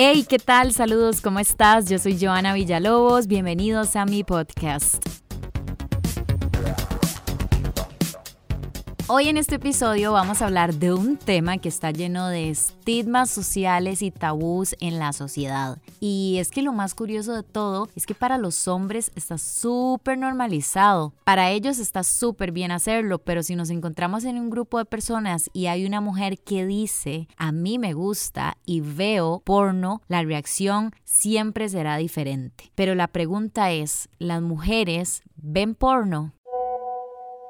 Hey, ¿qué tal? Saludos, ¿cómo estás? Yo soy Joana Villalobos, bienvenidos a mi podcast. Hoy en este episodio vamos a hablar de un tema que está lleno de estigmas sociales y tabús en la sociedad. Y es que lo más curioso de todo es que para los hombres está súper normalizado. Para ellos está súper bien hacerlo, pero si nos encontramos en un grupo de personas y hay una mujer que dice, a mí me gusta y veo porno, la reacción siempre será diferente. Pero la pregunta es, ¿las mujeres ven porno?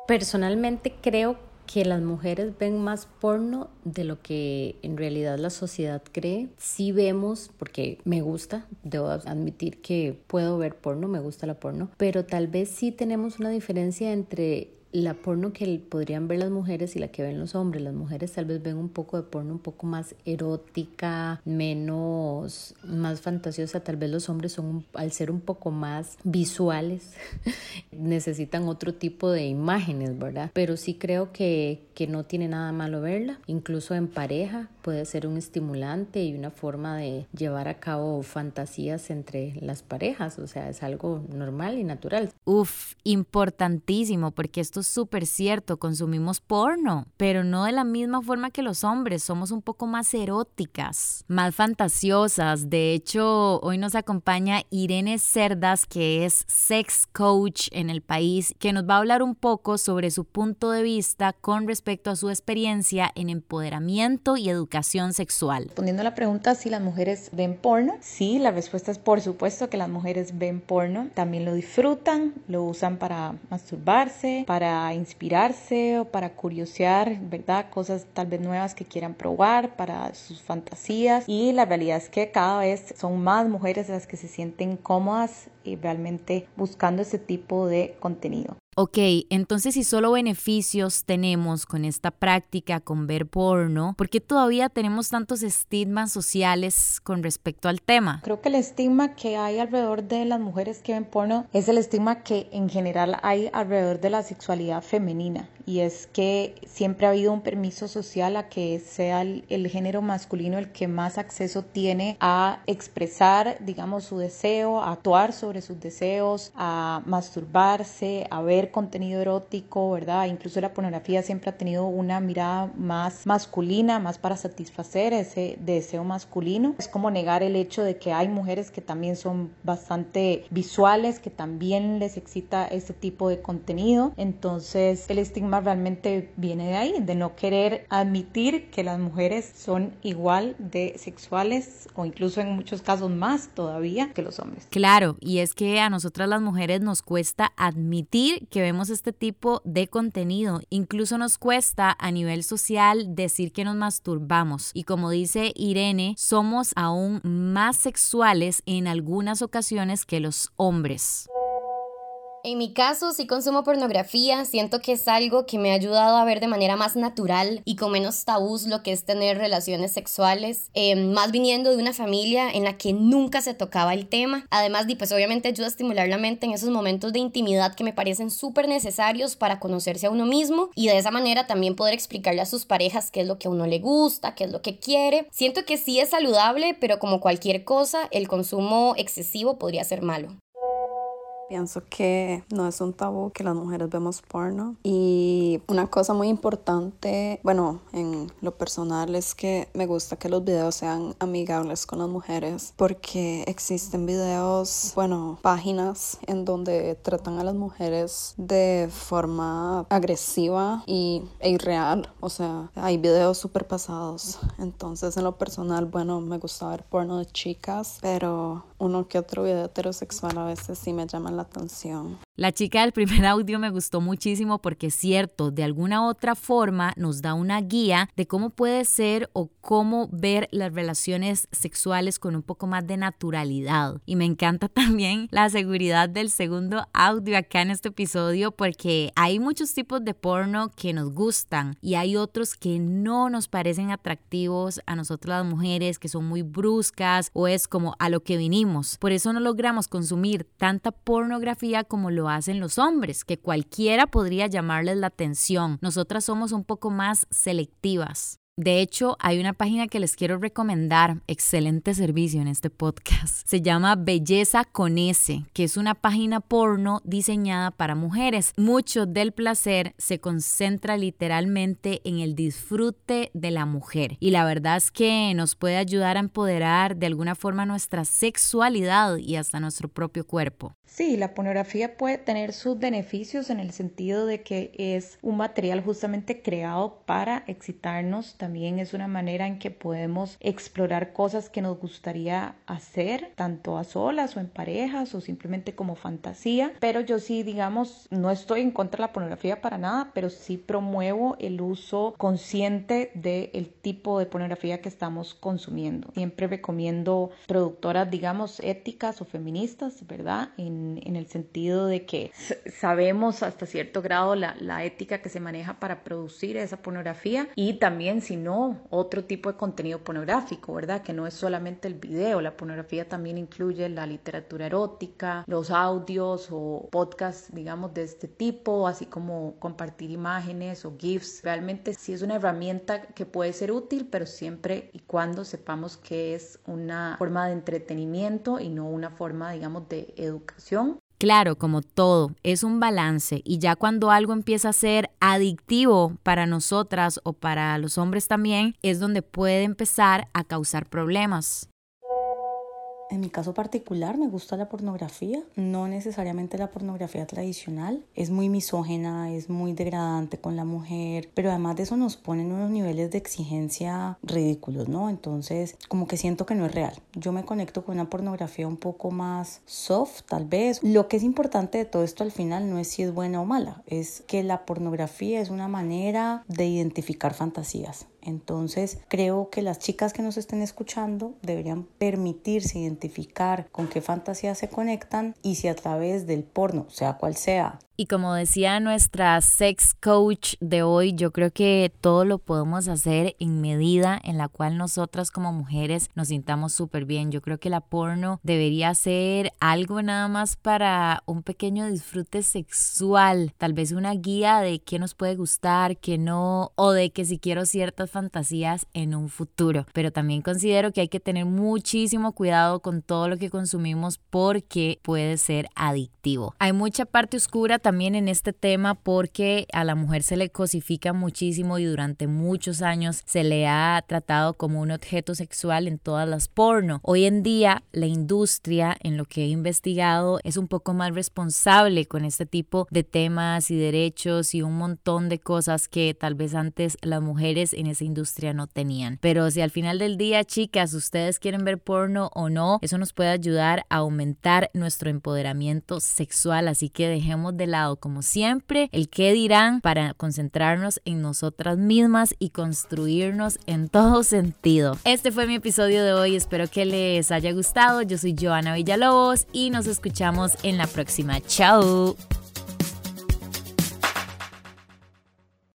Personalmente creo que las mujeres ven más porno de lo que en realidad la sociedad cree. Sí vemos, porque me gusta, debo admitir que puedo ver porno, me gusta la porno, pero tal vez sí tenemos una diferencia entre la porno que podrían ver las mujeres y la que ven los hombres. Las mujeres tal vez ven un poco de porno un poco más erótica, menos, más fantasiosa. Tal vez los hombres son, al ser un poco más visuales, necesitan otro tipo de imágenes, ¿verdad? Pero sí creo que, que no tiene nada malo verla. Incluso en pareja puede ser un estimulante y una forma de llevar a cabo fantasías entre las parejas. O sea, es algo normal y natural. Uf, importantísimo porque esto es súper cierto, consumimos porno, pero no de la misma forma que los hombres, somos un poco más eróticas, más fantasiosas. De hecho, hoy nos acompaña Irene Cerdas, que es sex coach en el país, que nos va a hablar un poco sobre su punto de vista con respecto a su experiencia en empoderamiento y educación sexual. Respondiendo la pregunta si las mujeres ven porno, sí, la respuesta es por supuesto que las mujeres ven porno, también lo disfrutan, lo usan para masturbarse, para inspirarse o para curiosear, ¿verdad? Cosas tal vez nuevas que quieran probar para sus fantasías. Y la realidad es que cada vez son más mujeres las que se sienten cómodas y realmente buscando ese tipo de contenido. Ok, entonces si solo beneficios tenemos con esta práctica, con ver porno, ¿por qué todavía tenemos tantos estigmas sociales con respecto al tema? Creo que el estigma que hay alrededor de las mujeres que ven porno es el estigma que en general hay alrededor de la sexualidad femenina y es que siempre ha habido un permiso social a que sea el, género masculino el que más acceso tiene a expresar, digamos, su deseo, a actuar sobre sus deseos, a masturbarse, a ver contenido erótico, ¿verdad? Incluso la pornografía siempre ha tenido una mirada más masculina, más para satisfacer ese deseo masculino. Es como negar el hecho de que hay mujeres que también son bastante visuales, que también les excita ese tipo de contenido. Entonces el estigma realmente viene de ahí, de no querer admitir que las mujeres son igual de sexuales o incluso en muchos casos más todavía que los hombres. Claro, y es que a nosotras las mujeres nos cuesta admitir que vemos este tipo de contenido. Incluso nos cuesta a nivel social decir que nos masturbamos. Y como dice Irene, somos aún más sexuales en algunas ocasiones que los hombres. En mi caso, si consumo pornografía, siento que es algo que me ha ayudado a ver de manera más natural y con menos tabús lo que es tener relaciones sexuales, em, más viniendo de una familia en la que nunca se tocaba el tema. Además, pues obviamente ayuda a estimular la mente en esos momentos de intimidad que me parecen súper necesarios para conocerse a uno mismo y de esa manera también poder explicarle a sus parejas qué es lo que a uno le gusta, qué es lo que quiere. Siento que sí es saludable, pero como cualquier cosa, el consumo excesivo podría ser malo. Pienso que no es un tabú que las mujeres vemos porno. Y una cosa muy importante, bueno, en lo personal es que me gusta que los videos sean amigables con las mujeres porque existen videos, bueno, páginas en donde tratan a las mujeres de forma agresiva y, e irreal. O sea, hay videos súper pasados. Entonces, en lo personal, bueno, me gusta ver porno de chicas, pero uno que otro video heterosexual a veces sí me llaman la atención. La chica del primer audio me gustó muchísimo porque es cierto, de alguna otra forma nos da una guía de cómo puede ser o cómo ver las relaciones sexuales con un poco más de naturalidad. Y me encanta también la seguridad del segundo audio acá en este episodio porque hay muchos tipos de porno que nos gustan y hay otros que no nos parecen atractivos a nosotras las mujeres, que son muy bruscas o es como a lo que vinimos. Por eso no logramos consumir tanta pornografía como lo hacen los hombres, que cualquiera podría llamarles la atención. Nosotras somos un poco más selectivas. De hecho, hay una página que les quiero recomendar, excelente servicio en este podcast. Se llama Belleza con S, que es una página porno diseñada para mujeres. Mucho del placer se concentra literalmente en el disfrute de la mujer. Y la verdad es que nos puede ayudar a empoderar de alguna forma nuestra sexualidad y hasta nuestro propio cuerpo. Sí, la pornografía puede tener sus beneficios en el sentido de que es un material justamente creado para excitarnos. También es una manera en que podemos explorar cosas que nos gustaría hacer, tanto a solas o en parejas o simplemente como fantasía. Pero yo sí, digamos, no estoy en contra de la pornografía para nada, pero sí promuevo el uso consciente del tipo de pornografía que estamos consumiendo. Siempre recomiendo productoras, digamos, éticas o feministas, ¿verdad? En en, el sentido de que sabemos hasta cierto grado la, la, ética que se maneja para producir esa pornografía y también si no otro tipo de contenido pornográfico, ¿verdad? Que no es solamente el video, la pornografía también incluye la literatura erótica, los audios o podcasts, digamos, de este tipo, así como compartir imágenes o GIFs. Realmente sí es una herramienta que puede ser útil, pero siempre y cuando sepamos que es una forma de entretenimiento y no una forma, digamos, de educación Claro, como todo, es un balance y ya cuando algo empieza a ser adictivo para nosotras o para los hombres también, es donde puede empezar a causar problemas. En mi caso particular me gusta la pornografía, no necesariamente la pornografía tradicional, es muy misógena, es muy degradante con la mujer, pero además de eso nos ponen unos niveles de exigencia ridículos, ¿no? Entonces como que siento que no es real. Yo me conecto con una pornografía un poco más soft, tal vez. Lo que es importante de todo esto al final no es si es buena o mala, es que la pornografía es una manera de identificar fantasías. Entonces, creo que las chicas que nos estén escuchando deberían permitirse identificar con qué fantasías se conectan y si a través del porno, sea cual sea, y como decía nuestra sex coach de hoy, yo creo que todo lo podemos hacer en medida en la cual nosotras como mujeres nos sintamos súper bien. Yo creo que la porno debería ser algo nada más para un pequeño disfrute sexual, tal vez una guía de qué nos puede gustar, qué no, o de que si quiero ciertas fantasías en un futuro. Pero también considero que hay que tener muchísimo cuidado con todo lo que consumimos porque puede ser adictivo. Hay mucha parte oscura también en este tema porque a la mujer se le cosifica muchísimo y durante muchos años se le ha tratado como un objeto sexual en todas las porno. Hoy en día la industria, en lo que he investigado, es un poco más responsable con este tipo de temas y derechos y un montón de cosas que tal vez antes las mujeres en esa industria no tenían. Pero si al final del día, chicas, ustedes quieren ver porno o no, eso nos puede ayudar a aumentar nuestro empoderamiento sexual, así que dejemos de como siempre, el qué dirán para concentrarnos en nosotras mismas y construirnos en todo sentido. Este fue mi episodio de hoy, espero que les haya gustado. Yo soy Joana Villalobos y nos escuchamos en la próxima. Chao.